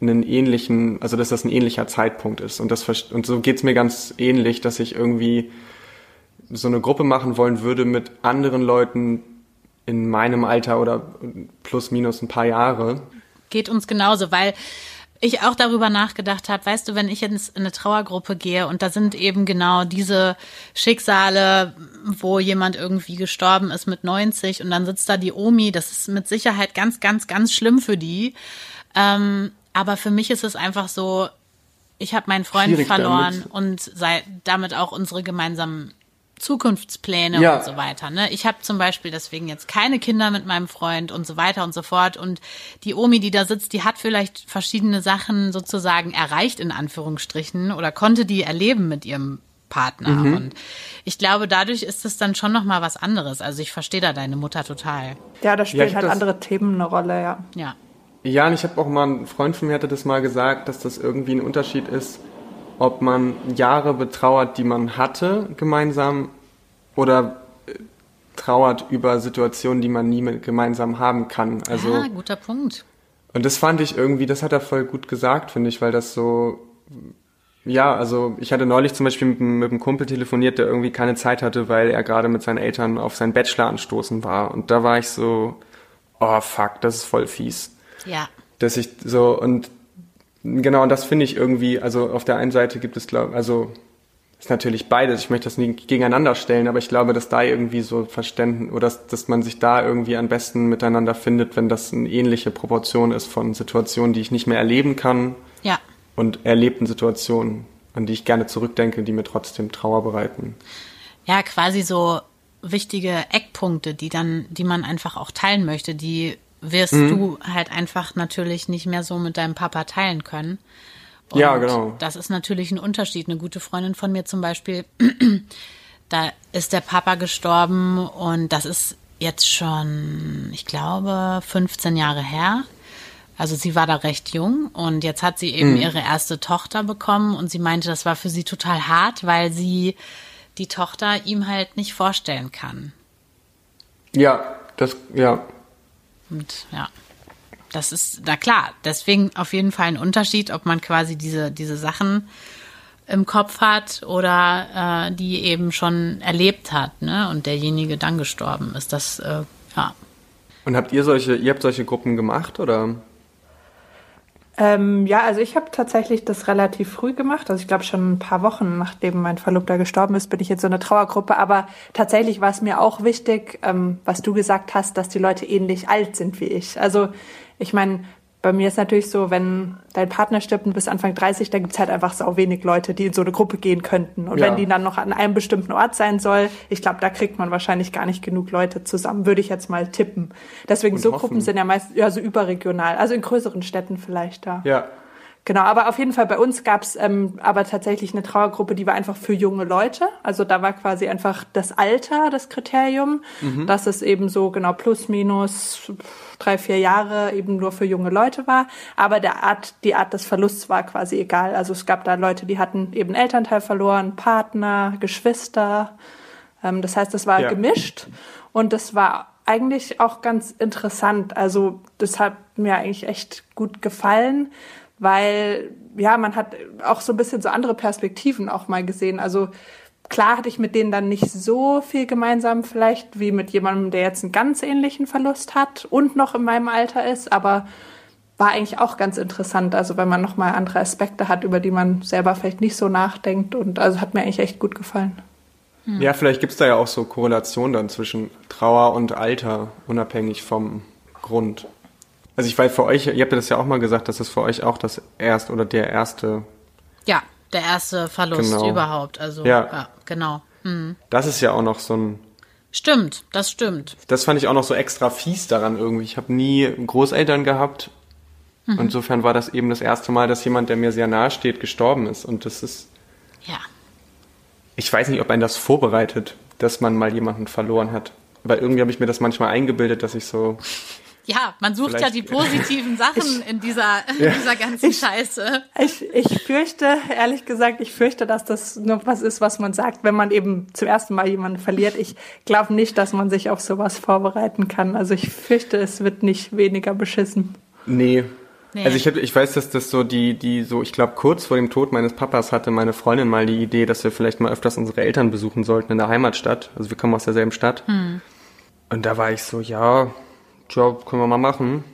einen ähnlichen, also dass das ein ähnlicher Zeitpunkt ist. Und das und so geht's mir ganz ähnlich, dass ich irgendwie so eine Gruppe machen wollen würde mit anderen Leuten, in meinem Alter oder plus minus ein paar Jahre. Geht uns genauso, weil ich auch darüber nachgedacht habe, weißt du, wenn ich jetzt in eine Trauergruppe gehe und da sind eben genau diese Schicksale, wo jemand irgendwie gestorben ist mit 90 und dann sitzt da die Omi, das ist mit Sicherheit ganz, ganz, ganz schlimm für die. Ähm, aber für mich ist es einfach so, ich habe meinen Freund verloren damit. und sei damit auch unsere gemeinsamen Zukunftspläne ja. und so weiter. Ne? Ich habe zum Beispiel deswegen jetzt keine Kinder mit meinem Freund und so weiter und so fort. Und die Omi, die da sitzt, die hat vielleicht verschiedene Sachen sozusagen erreicht in Anführungsstrichen oder konnte die erleben mit ihrem Partner. Mhm. Und ich glaube, dadurch ist es dann schon noch mal was anderes. Also ich verstehe da deine Mutter total. Ja, da spielen ja, halt andere Themen eine Rolle, ja. Ja. Ja, und ich habe auch mal, ein Freund von mir hatte das mal gesagt, dass das irgendwie ein Unterschied ist, ob man Jahre betrauert, die man hatte, gemeinsam, oder äh, trauert über Situationen, die man nie mit gemeinsam haben kann. Also, ah, guter Punkt. Und das fand ich irgendwie, das hat er voll gut gesagt, finde ich, weil das so, ja, also ich hatte neulich zum Beispiel mit, mit einem Kumpel telefoniert, der irgendwie keine Zeit hatte, weil er gerade mit seinen Eltern auf seinen Bachelor anstoßen war. Und da war ich so, oh fuck, das ist voll fies. Ja. Dass ich so, und Genau, und das finde ich irgendwie, also auf der einen Seite gibt es, glaube also ist natürlich beides. Ich möchte das nicht gegeneinander stellen, aber ich glaube, dass da irgendwie so Verständnis oder dass, dass man sich da irgendwie am besten miteinander findet, wenn das eine ähnliche Proportion ist von Situationen, die ich nicht mehr erleben kann. Ja. Und erlebten Situationen, an die ich gerne zurückdenke, die mir trotzdem Trauer bereiten. Ja, quasi so wichtige Eckpunkte, die dann, die man einfach auch teilen möchte, die wirst mhm. du halt einfach natürlich nicht mehr so mit deinem Papa teilen können. Und ja, genau. Das ist natürlich ein Unterschied. Eine gute Freundin von mir zum Beispiel, <clears throat> da ist der Papa gestorben und das ist jetzt schon, ich glaube, 15 Jahre her. Also sie war da recht jung und jetzt hat sie eben mhm. ihre erste Tochter bekommen und sie meinte, das war für sie total hart, weil sie die Tochter ihm halt nicht vorstellen kann. Ja, das, ja, und ja, das ist, na klar, deswegen auf jeden Fall ein Unterschied, ob man quasi diese, diese Sachen im Kopf hat oder äh, die eben schon erlebt hat, ne? Und derjenige dann gestorben ist. Das, äh, ja. Und habt ihr solche, ihr habt solche Gruppen gemacht oder? Ähm, ja, also ich habe tatsächlich das relativ früh gemacht. Also ich glaube schon ein paar Wochen nachdem mein Verlobter gestorben ist, bin ich jetzt so eine Trauergruppe. Aber tatsächlich war es mir auch wichtig, ähm, was du gesagt hast, dass die Leute ähnlich alt sind wie ich. Also ich meine, bei mir ist natürlich so, wenn dein Partner stirbt und bis Anfang 30, da gibt's halt einfach sau wenig Leute, die in so eine Gruppe gehen könnten. Und ja. wenn die dann noch an einem bestimmten Ort sein soll, ich glaube, da kriegt man wahrscheinlich gar nicht genug Leute zusammen, würde ich jetzt mal tippen. Deswegen und so hoffen. Gruppen sind ja meist ja so überregional, also in größeren Städten vielleicht da. Ja. Genau, aber auf jeden Fall bei uns gab's ähm, aber tatsächlich eine Trauergruppe, die war einfach für junge Leute. Also da war quasi einfach das Alter das Kriterium, mhm. dass es eben so genau plus minus drei, vier Jahre eben nur für junge Leute war. Aber der Art, die Art des Verlusts war quasi egal. Also es gab da Leute, die hatten eben Elternteil verloren, Partner, Geschwister. Ähm, das heißt, es war ja. gemischt und das war eigentlich auch ganz interessant. Also das hat mir eigentlich echt gut gefallen, weil ja, man hat auch so ein bisschen so andere Perspektiven auch mal gesehen. Also klar hatte ich mit denen dann nicht so viel gemeinsam vielleicht wie mit jemandem, der jetzt einen ganz ähnlichen Verlust hat und noch in meinem Alter ist, aber war eigentlich auch ganz interessant, also wenn man nochmal andere Aspekte hat, über die man selber vielleicht nicht so nachdenkt und also hat mir eigentlich echt gut gefallen. Hm. Ja, vielleicht gibt es da ja auch so Korrelationen dann zwischen Trauer und Alter, unabhängig vom Grund. Also ich weiß für euch, ihr habt ja das ja auch mal gesagt, dass es für euch auch das erste oder der erste. Ja, der erste Verlust genau. überhaupt. Also ja, ja genau. Mhm. Das ist ja auch noch so ein. Stimmt, das stimmt. Das fand ich auch noch so extra fies daran irgendwie. Ich habe nie Großeltern gehabt. Mhm. Insofern war das eben das erste Mal, dass jemand, der mir sehr nahe steht, gestorben ist. Und das ist. Ja ich weiß nicht, ob ein das vorbereitet, dass man mal jemanden verloren hat. Weil irgendwie habe ich mir das manchmal eingebildet, dass ich so. Ja, man sucht ja die positiven <laughs> Sachen in dieser, in ja. dieser ganzen ich, Scheiße. Ich, ich fürchte, ehrlich gesagt, ich fürchte, dass das nur was ist, was man sagt, wenn man eben zum ersten Mal jemanden verliert. Ich glaube nicht, dass man sich auf sowas vorbereiten kann. Also ich fürchte, es wird nicht weniger beschissen. Nee, Nee. Also ich, hab, ich weiß, dass das so die, die so, ich glaube, kurz vor dem Tod meines Papas hatte meine Freundin mal die Idee, dass wir vielleicht mal öfters unsere Eltern besuchen sollten in der Heimatstadt. Also wir kommen aus derselben Stadt. Hm. Und da war ich so, ja, Job können wir mal machen.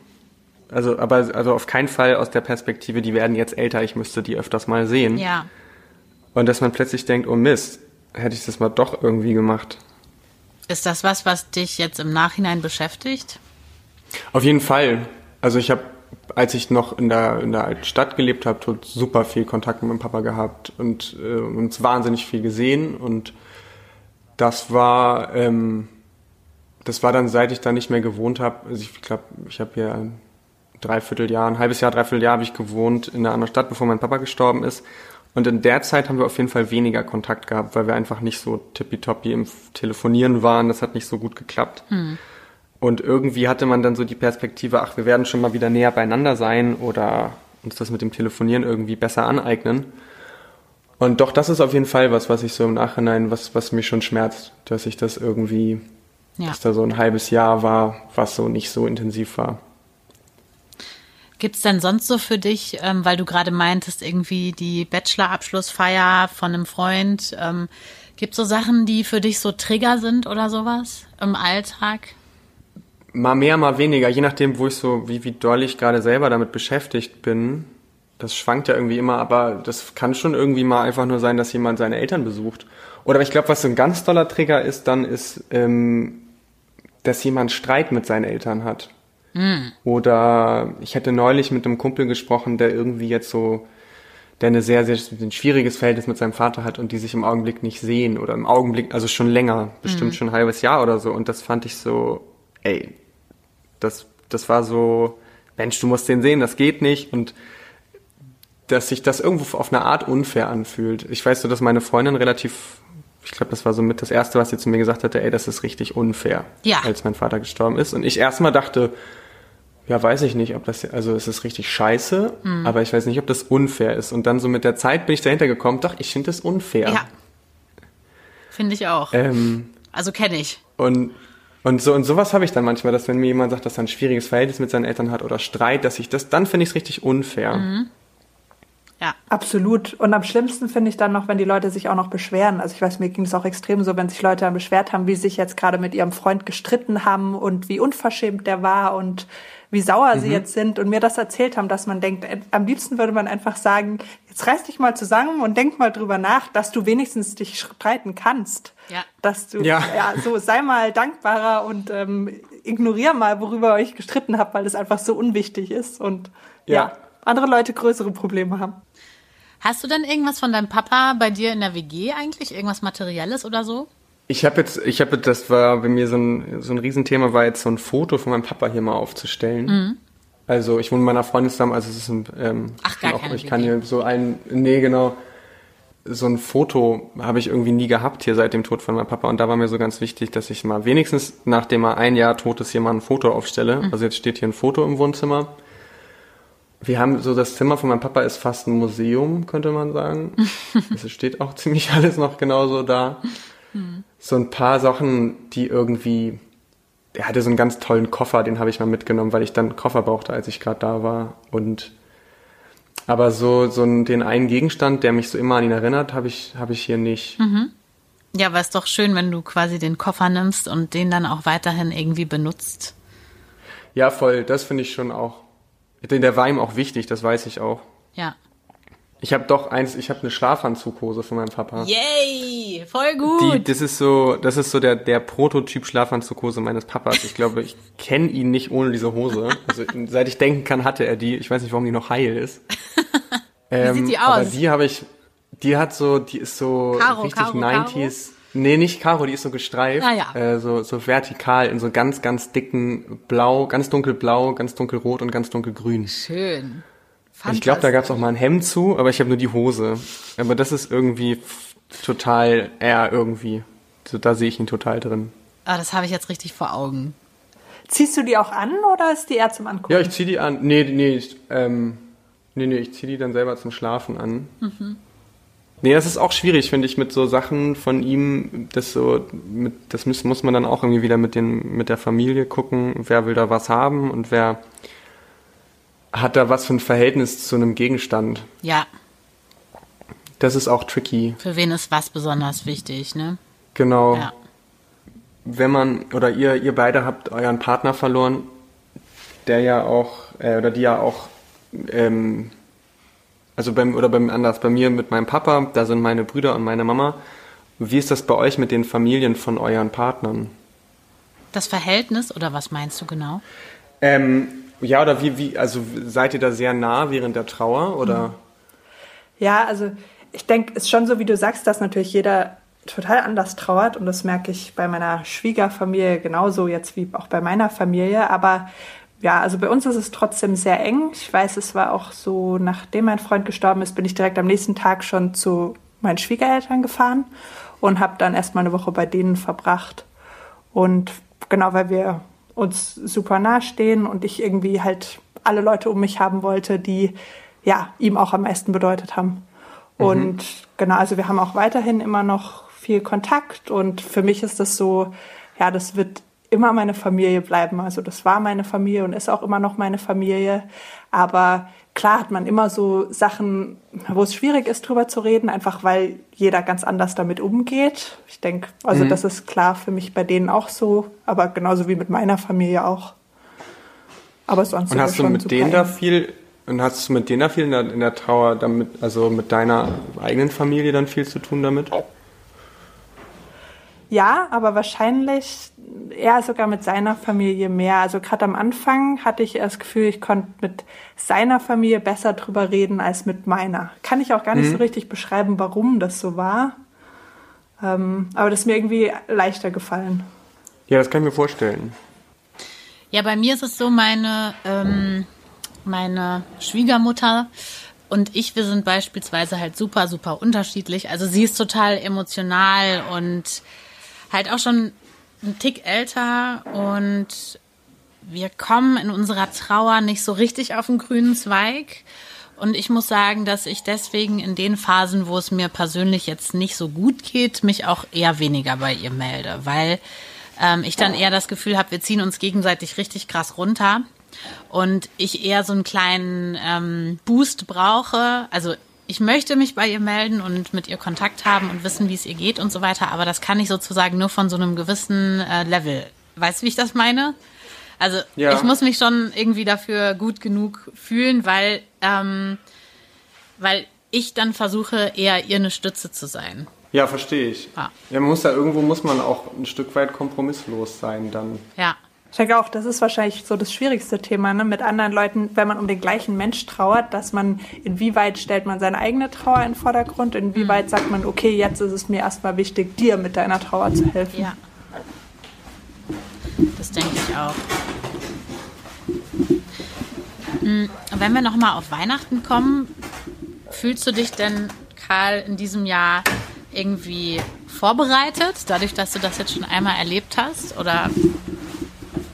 Also, aber also auf keinen Fall aus der Perspektive, die werden jetzt älter, ich müsste die öfters mal sehen. Ja. Und dass man plötzlich denkt, oh Mist, hätte ich das mal doch irgendwie gemacht. Ist das was, was dich jetzt im Nachhinein beschäftigt? Auf jeden Fall. Also ich habe als ich noch in der, in der alten Stadt gelebt habe, super viel Kontakt mit meinem Papa gehabt und äh, uns wahnsinnig viel gesehen. Und das war, ähm, das war dann, seit ich da nicht mehr gewohnt habe, also ich glaube, ich habe hier ein Dreivierteljahr, ein halbes Jahr, Dreivierteljahr habe ich gewohnt in einer anderen Stadt, bevor mein Papa gestorben ist. Und in der Zeit haben wir auf jeden Fall weniger Kontakt gehabt, weil wir einfach nicht so tippitoppi im Telefonieren waren. Das hat nicht so gut geklappt. Hm. Und irgendwie hatte man dann so die Perspektive, ach, wir werden schon mal wieder näher beieinander sein oder uns das mit dem Telefonieren irgendwie besser aneignen. Und doch, das ist auf jeden Fall was, was ich so im Nachhinein, was, was mich schon schmerzt, dass ich das irgendwie, ja. dass da so ein halbes Jahr war, was so nicht so intensiv war. Gibt es denn sonst so für dich, ähm, weil du gerade meintest, irgendwie die Bachelor-Abschlussfeier von einem Freund, ähm, gibt es so Sachen, die für dich so Trigger sind oder sowas im Alltag? mal mehr, mal weniger, je nachdem, wo ich so, wie, wie doll ich gerade selber damit beschäftigt bin. Das schwankt ja irgendwie immer, aber das kann schon irgendwie mal einfach nur sein, dass jemand seine Eltern besucht. Oder ich glaube, was so ein ganz toller Trigger ist, dann ist, ähm, dass jemand Streit mit seinen Eltern hat. Mm. Oder ich hätte neulich mit einem Kumpel gesprochen, der irgendwie jetzt so, der eine sehr, sehr ein schwieriges Verhältnis mit seinem Vater hat und die sich im Augenblick nicht sehen oder im Augenblick, also schon länger, bestimmt mm. schon ein halbes Jahr oder so. Und das fand ich so, ey, das, das war so, Mensch, du musst den sehen, das geht nicht. Und dass sich das irgendwo auf eine Art unfair anfühlt. Ich weiß so, dass meine Freundin relativ, ich glaube, das war so mit das Erste, was sie zu mir gesagt hatte, ey, das ist richtig unfair, ja. als mein Vater gestorben ist. Und ich erstmal dachte, ja, weiß ich nicht, ob das, also es ist richtig scheiße, mhm. aber ich weiß nicht, ob das unfair ist. Und dann so mit der Zeit bin ich dahinter gekommen, doch, ich finde das unfair. Ja. Finde ich auch. Ähm, also kenne ich. Und und so und sowas habe ich dann manchmal, dass wenn mir jemand sagt, dass er ein schwieriges Verhältnis mit seinen Eltern hat oder Streit, dass ich das, dann finde ich es richtig unfair. Mhm. Ja. Absolut. Und am schlimmsten finde ich dann noch, wenn die Leute sich auch noch beschweren. Also ich weiß, mir ging es auch extrem so, wenn sich Leute dann beschwert haben, wie sie sich jetzt gerade mit ihrem Freund gestritten haben und wie unverschämt der war und wie sauer mhm. sie jetzt sind und mir das erzählt haben, dass man denkt, äh, am liebsten würde man einfach sagen, jetzt reiß dich mal zusammen und denk mal drüber nach, dass du wenigstens dich streiten kannst. Ja. Dass du, ja, ja so sei mal dankbarer und ähm, ignorier mal, worüber ihr euch gestritten habt, weil es einfach so unwichtig ist und ja. ja, andere Leute größere Probleme haben. Hast du denn irgendwas von deinem Papa bei dir in der WG eigentlich? Irgendwas Materielles oder so? Ich habe jetzt, ich habe, das war bei mir so ein, so ein Riesenthema, war jetzt so ein Foto von meinem Papa hier mal aufzustellen. Mhm. Also ich wohne mit meiner Freundin zusammen, also es ist ein, ähm, Ach, gar auch, keine ich kann hier so ein, nee, genau, so ein Foto habe ich irgendwie nie gehabt hier seit dem Tod von meinem Papa und da war mir so ganz wichtig, dass ich mal wenigstens nachdem er ein Jahr tot ist, hier mal ein Foto aufstelle. Mhm. Also jetzt steht hier ein Foto im Wohnzimmer. Wir haben so das Zimmer von meinem Papa ist fast ein Museum, könnte man sagen. <laughs> es steht auch ziemlich alles noch genauso da. Mhm. So ein paar Sachen, die irgendwie der hatte so einen ganz tollen Koffer, den habe ich mal mitgenommen, weil ich dann einen Koffer brauchte, als ich gerade da war. Und aber so, so den einen Gegenstand, der mich so immer an ihn erinnert, habe ich, habe ich hier nicht. Mhm. Ja, aber ist doch schön, wenn du quasi den Koffer nimmst und den dann auch weiterhin irgendwie benutzt. Ja, voll. Das finde ich schon auch. Der war ihm auch wichtig, das weiß ich auch. Ja. Ich habe doch eins, ich habe eine Schlafanzughose von meinem Papa. Yay, voll gut. Die, das ist so, das ist so der der Prototyp Schlafanzughose meines Papas. Ich glaube, ich kenne ihn nicht ohne diese Hose. Also seit ich denken kann, hatte er die. Ich weiß nicht, warum die noch heil ist. <laughs> Wie Ähm, sieht die aus? Aber die habe ich, die hat so, die ist so Karo, richtig Karo, 90s. Nee, nicht Karo, die ist so gestreift, Ah, ja. äh, so, so vertikal in so ganz, ganz dicken Blau, ganz dunkelblau, ganz dunkelrot und ganz dunkelgrün. Schön. Ich glaube, da gab's auch mal ein Hemd zu, aber ich habe nur die Hose. Aber das ist irgendwie total er irgendwie. So, da sehe ich ihn total drin. Ah, das habe ich jetzt richtig vor Augen. Ziehst du die auch an oder ist die eher zum Angucken? Ja, ich zieh die an. Nee, nee, ich, ähm, nee, nee, ich zieh die dann selber zum Schlafen an. Nee, das ist auch schwierig, finde ich, mit so Sachen von ihm, das so, mit, das muss, muss man dann auch irgendwie wieder mit den, mit der Familie gucken, wer will da was haben und wer hat da was für ein Verhältnis zu einem Gegenstand. Ja, Das ist auch tricky. für wen ist was besonders wichtig, ne? Genau. Ja. Wenn man, oder ihr, ihr beide habt euren Partner verloren, der ja auch, äh, oder die ja auch, ähm, also beim, oder beim anders, bei mir mit meinem Papa, da sind meine Brüder und meine Mama. Wie ist das bei euch mit den Familien von euren Partnern? Das Verhältnis, oder was meinst du genau? Ähm, ja, oder wie, wie, also seid ihr da sehr nah während der Trauer, oder? Ja, also ich denke, ist schon so, wie du sagst, dass natürlich jeder total anders trauert und das merke ich bei meiner Schwiegerfamilie genauso jetzt wie auch bei meiner Familie. Aber ja, also bei uns ist es trotzdem sehr eng. Ich weiß, es war auch so, nachdem mein Freund gestorben ist, bin ich direkt am nächsten Tag schon zu meinen Schwiegereltern gefahren und habe dann erstmal eine Woche bei denen verbracht. Und genau, weil wir uns super nah stehen und ich irgendwie halt alle Leute um mich haben wollte, die ja ihm auch am meisten bedeutet haben. Und genau, also wir haben auch weiterhin immer noch viel Kontakt und für mich ist das so, ja, das wird immer meine Familie bleiben. Also das war meine Familie und ist auch immer noch meine Familie. Aber klar hat man immer so Sachen, wo es schwierig ist, drüber zu reden, einfach weil jeder ganz anders damit umgeht. Ich denke, also das ist klar für mich bei denen auch so, aber genauso wie mit meiner Familie auch. Aber sonst Und hast du mit denen da viel, und hast du mit denen da viel in der, in der Trauer damit, also mit deiner eigenen Familie dann viel zu tun damit? Ja, aber wahrscheinlich eher sogar mit seiner Familie mehr. Also gerade am Anfang hatte ich das Gefühl, ich konnte mit seiner Familie besser drüber reden als mit meiner. Kann ich auch gar nicht so richtig beschreiben, warum das so war. Ähm, aber das ist mir irgendwie leichter gefallen. Ja, das kann ich mir vorstellen. Ja, bei mir ist es so, meine, ähm, meine Schwiegermutter und ich, wir sind beispielsweise halt super, super unterschiedlich. Also sie ist total emotional und halt auch schon ein Tick älter und wir kommen in unserer Trauer nicht so richtig auf den grünen Zweig. Und ich muss sagen, dass ich deswegen in den Phasen, wo es mir persönlich jetzt nicht so gut geht, mich auch eher weniger bei ihr melde, weil ähm, ich dann eher das Gefühl habe, wir ziehen uns gegenseitig richtig krass runter und ich eher so einen kleinen ähm, Boost brauche. Also ich möchte mich bei ihr melden und mit ihr Kontakt haben und wissen, wie es ihr geht und so weiter, aber das kann ich sozusagen nur von so einem gewissen äh, Level. Weißt du, wie ich das meine? Also Ja. ich muss mich schon irgendwie dafür gut genug fühlen, weil, ähm, weil ich dann versuche, eher ihr eine Stütze zu sein. Ja, verstehe ich. Ja. Ja, man muss da irgendwo muss man auch ein Stück weit kompromisslos sein dann. Ja. Ich denke auch, das ist wahrscheinlich so das schwierigste Thema, ne? mit anderen Leuten, wenn man um den gleichen Mensch trauert, dass man, inwieweit stellt man seine eigene Trauer in den Vordergrund, inwieweit sagt man, okay, jetzt ist es mir erstmal wichtig, dir mit deiner Trauer zu helfen. Ja. Das denke ich auch. Hm, Wenn wir nochmal auf Weihnachten kommen, fühlst du dich denn, Karl, in diesem Jahr irgendwie vorbereitet, dadurch, dass du das jetzt schon einmal erlebt hast? Oder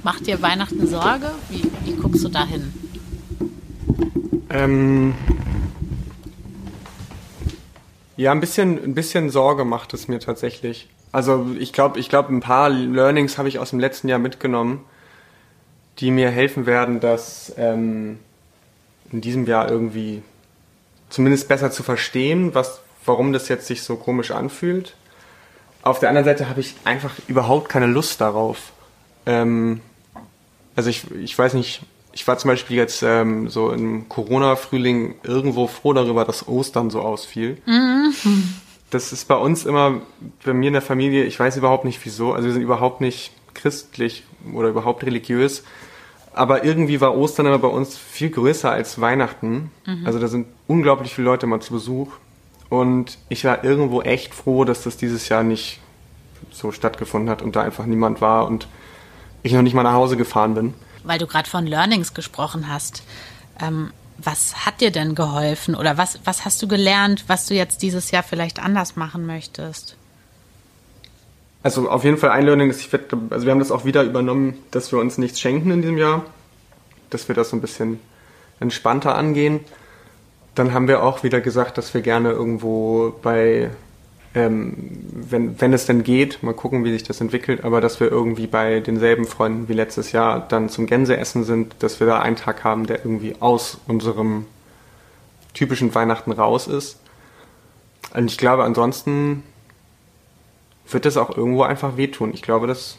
macht dir Weihnachten Sorge? Wie, wie guckst du da hin? Ähm, ja, ein bisschen, ein bisschen Sorge macht es mir tatsächlich. Also ich glaube, ich glaube, ein paar Learnings habe ich aus dem letzten Jahr mitgenommen, die mir helfen werden, das ähm, in diesem Jahr irgendwie zumindest besser zu verstehen, was, warum das jetzt sich so komisch anfühlt. Auf der anderen Seite habe ich einfach überhaupt keine Lust darauf. Ähm, also ich, ich weiß nicht, ich war zum Beispiel jetzt ähm, so im Corona-Frühling irgendwo froh darüber, dass Ostern so ausfiel. Mhm. Das ist bei uns immer, bei mir in der Familie, ich weiß überhaupt nicht wieso, also wir sind überhaupt nicht christlich oder überhaupt religiös, aber irgendwie war Ostern immer bei uns viel größer als Weihnachten. Mhm. Also da sind unglaublich viele Leute mal zu Besuch. Und ich war irgendwo echt froh, dass das dieses Jahr nicht so stattgefunden hat und da einfach niemand war und ich noch nicht mal nach Hause gefahren bin. Weil du gerade von Learnings gesprochen hast. Ähm, was hat dir denn geholfen oder was, was hast du gelernt, was du jetzt dieses Jahr vielleicht anders machen möchtest? Also auf jeden Fall ein Learning ist, ich werd, also wir haben das auch wieder übernommen, dass wir uns nichts schenken in diesem Jahr, dass wir das so ein bisschen entspannter angehen dann haben wir auch wieder gesagt, dass wir gerne irgendwo bei, ähm, wenn, wenn es denn geht, mal gucken, wie sich das entwickelt, aber dass wir irgendwie bei denselben Freunden wie letztes Jahr dann zum Gänseessen sind, dass wir da einen Tag haben, der irgendwie aus unserem typischen Weihnachten raus ist. Und ich glaube, ansonsten wird das auch irgendwo einfach wehtun. Ich glaube, dass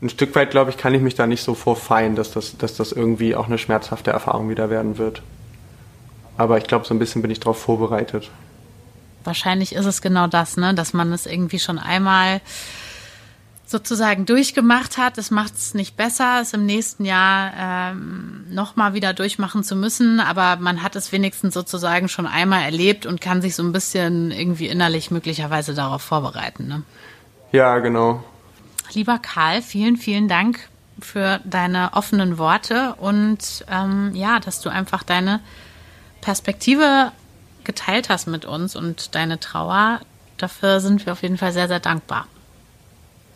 ein Stück weit, glaube ich, kann ich mich da nicht so vorfeien, dass das, dass das irgendwie auch eine schmerzhafte Erfahrung wieder werden wird. Aber ich glaube, so ein bisschen bin ich darauf vorbereitet. Wahrscheinlich ist es genau das, ne? dass man es irgendwie schon einmal sozusagen durchgemacht hat. Das macht es nicht besser, es im nächsten Jahr ähm, nochmal wieder durchmachen zu müssen. Aber man hat es wenigstens sozusagen schon einmal erlebt und kann sich so ein bisschen irgendwie innerlich möglicherweise darauf vorbereiten. Ne? Ja, genau. Lieber Karl, vielen, vielen Dank für deine offenen Worte und ähm, ja, dass du einfach deine Perspektive geteilt hast mit uns und deine Trauer. Dafür sind wir auf jeden Fall sehr, sehr dankbar.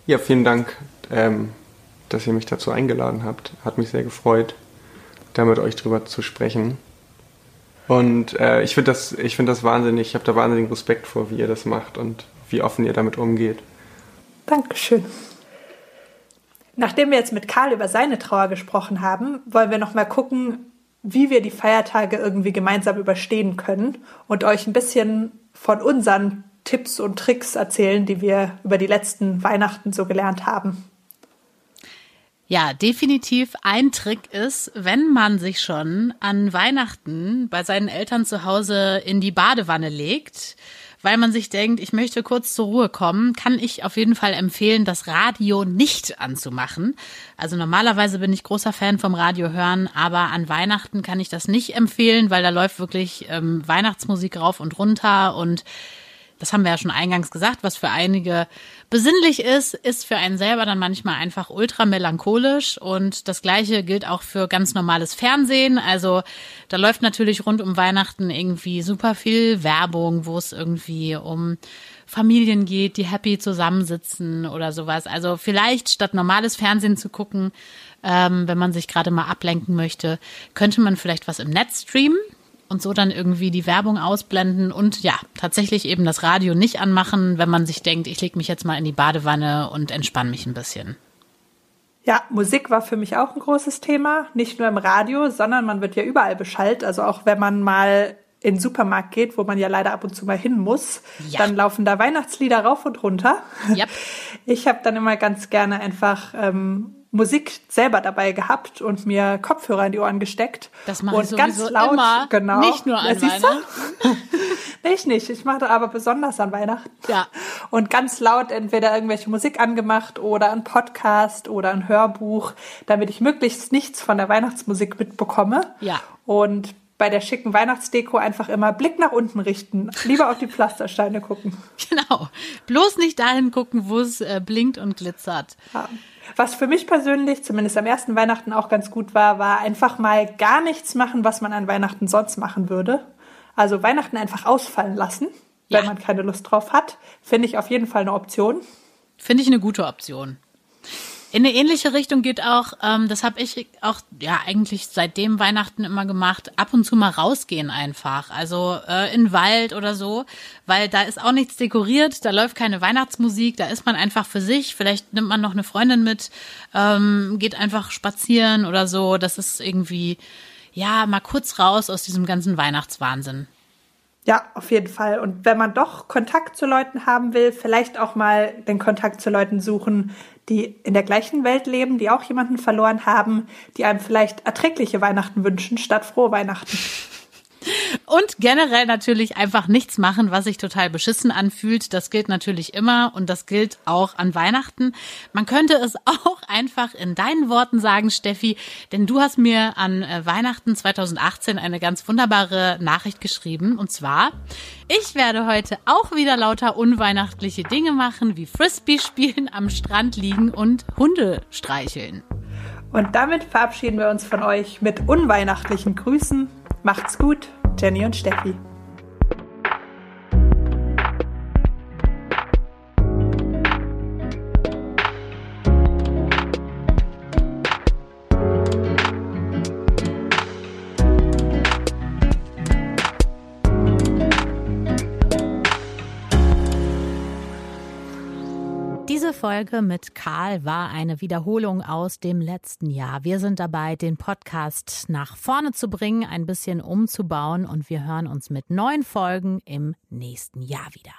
Ja, vielen Dank, ähm, dass ihr mich dazu eingeladen habt. Hat mich sehr gefreut, da mit euch drüber zu sprechen. Und äh, ich finde das, find das wahnsinnig, ich habe da wahnsinnigen Respekt vor, wie ihr das macht und wie offen ihr damit umgeht. Dankeschön. Nachdem wir jetzt mit Karl über seine Trauer gesprochen haben, wollen wir noch mal gucken, wie wir die Feiertage irgendwie gemeinsam überstehen können und euch ein bisschen von unseren Tipps und Tricks erzählen, die wir über die letzten Weihnachten so gelernt haben. Ja, definitiv ein Trick ist, wenn man sich schon an Weihnachten bei seinen Eltern zu Hause in die Badewanne legt, weil man sich denkt, ich möchte kurz zur Ruhe kommen, kann ich auf jeden Fall empfehlen, das Radio nicht anzumachen. Also normalerweise bin ich großer Fan vom Radio hören, aber an Weihnachten kann ich das nicht empfehlen, weil da läuft wirklich ähm, Weihnachtsmusik rauf und runter und das haben wir ja schon eingangs gesagt, was für einige besinnlich ist, ist für einen selber dann manchmal einfach ultra melancholisch. Und das Gleiche gilt auch für ganz normales Fernsehen. Also da läuft natürlich rund um Weihnachten irgendwie super viel Werbung, wo es irgendwie um Familien geht, die happy zusammensitzen oder sowas. Also vielleicht statt normales Fernsehen zu gucken, ähm, wenn man sich gerade mal ablenken möchte, könnte man vielleicht was im Netz streamen und so dann irgendwie die Werbung ausblenden und ja, tatsächlich eben das Radio nicht anmachen, wenn man sich denkt, ich lege mich jetzt mal in die Badewanne und entspanne mich ein bisschen. Ja, Musik war für mich auch ein großes Thema, nicht nur im Radio, sondern man wird ja überall beschallt. Also auch wenn man mal in den Supermarkt geht, wo man ja leider ab und zu mal hin muss, ja. dann laufen da Weihnachtslieder rauf und runter. Yep. <laughs> Ich habe dann immer ganz gerne einfach ähm, Musik selber dabei gehabt und mir Kopfhörer in die Ohren gesteckt. Das mache ich und ganz laut, immer, genau. Nicht nur an Weihnachten. <laughs> ich nicht. Ich mache aber besonders an Weihnachten. Ja. Und ganz laut entweder irgendwelche Musik angemacht oder ein Podcast oder ein Hörbuch, damit ich möglichst nichts von der Weihnachtsmusik mitbekomme. Ja. Und bei der schicken Weihnachtsdeko einfach immer Blick nach unten richten. Lieber auf die Pflastersteine gucken. <laughs> Genau. Bloß nicht dahin gucken, wo es äh, blinkt und glitzert. Ja. Was für mich persönlich, zumindest am ersten Weihnachten auch ganz gut war, war einfach mal gar nichts machen, was man an Weihnachten sonst machen würde. Also Weihnachten einfach ausfallen lassen, ja. wenn man keine Lust drauf hat, finde ich auf jeden Fall eine Option. Finde ich eine gute Option. In eine ähnliche Richtung geht auch, ähm, das habe ich auch ja eigentlich seitdem Weihnachten immer gemacht, ab und zu mal rausgehen einfach. Also äh, in Wald oder so, weil da ist auch nichts dekoriert, da läuft keine Weihnachtsmusik, da ist man einfach für sich. Vielleicht nimmt man noch eine Freundin mit, ähm, geht einfach spazieren oder so. Das ist irgendwie, ja, mal kurz raus aus diesem ganzen Weihnachtswahnsinn. Ja, auf jeden Fall. Und wenn man doch Kontakt zu Leuten haben will, vielleicht auch mal den Kontakt zu Leuten suchen, die in der gleichen Welt leben, die auch jemanden verloren haben, die einem vielleicht erträgliche Weihnachten wünschen statt frohe Weihnachten. <laughs> Und generell natürlich einfach nichts machen, was sich total beschissen anfühlt. Das gilt natürlich immer und das gilt auch an Weihnachten. Man könnte es <laughs> auch einfach in deinen Worten sagen, Steffi, denn du hast mir an äh, Weihnachten 2018 eine ganz wunderbare Nachricht geschrieben. Und zwar, ich werde heute auch wieder lauter unweihnachtliche Dinge machen, wie Frisbee spielen, am Strand liegen und Hunde streicheln. Und damit verabschieden wir uns von euch mit unweihnachtlichen Grüßen. Macht's gut, Jenny und Steffi. Folge mit Karl war eine Wiederholung aus dem letzten Jahr. Wir sind dabei, den Podcast nach vorne zu bringen, ein bisschen umzubauen und wir hören uns mit neuen Folgen im nächsten Jahr wieder.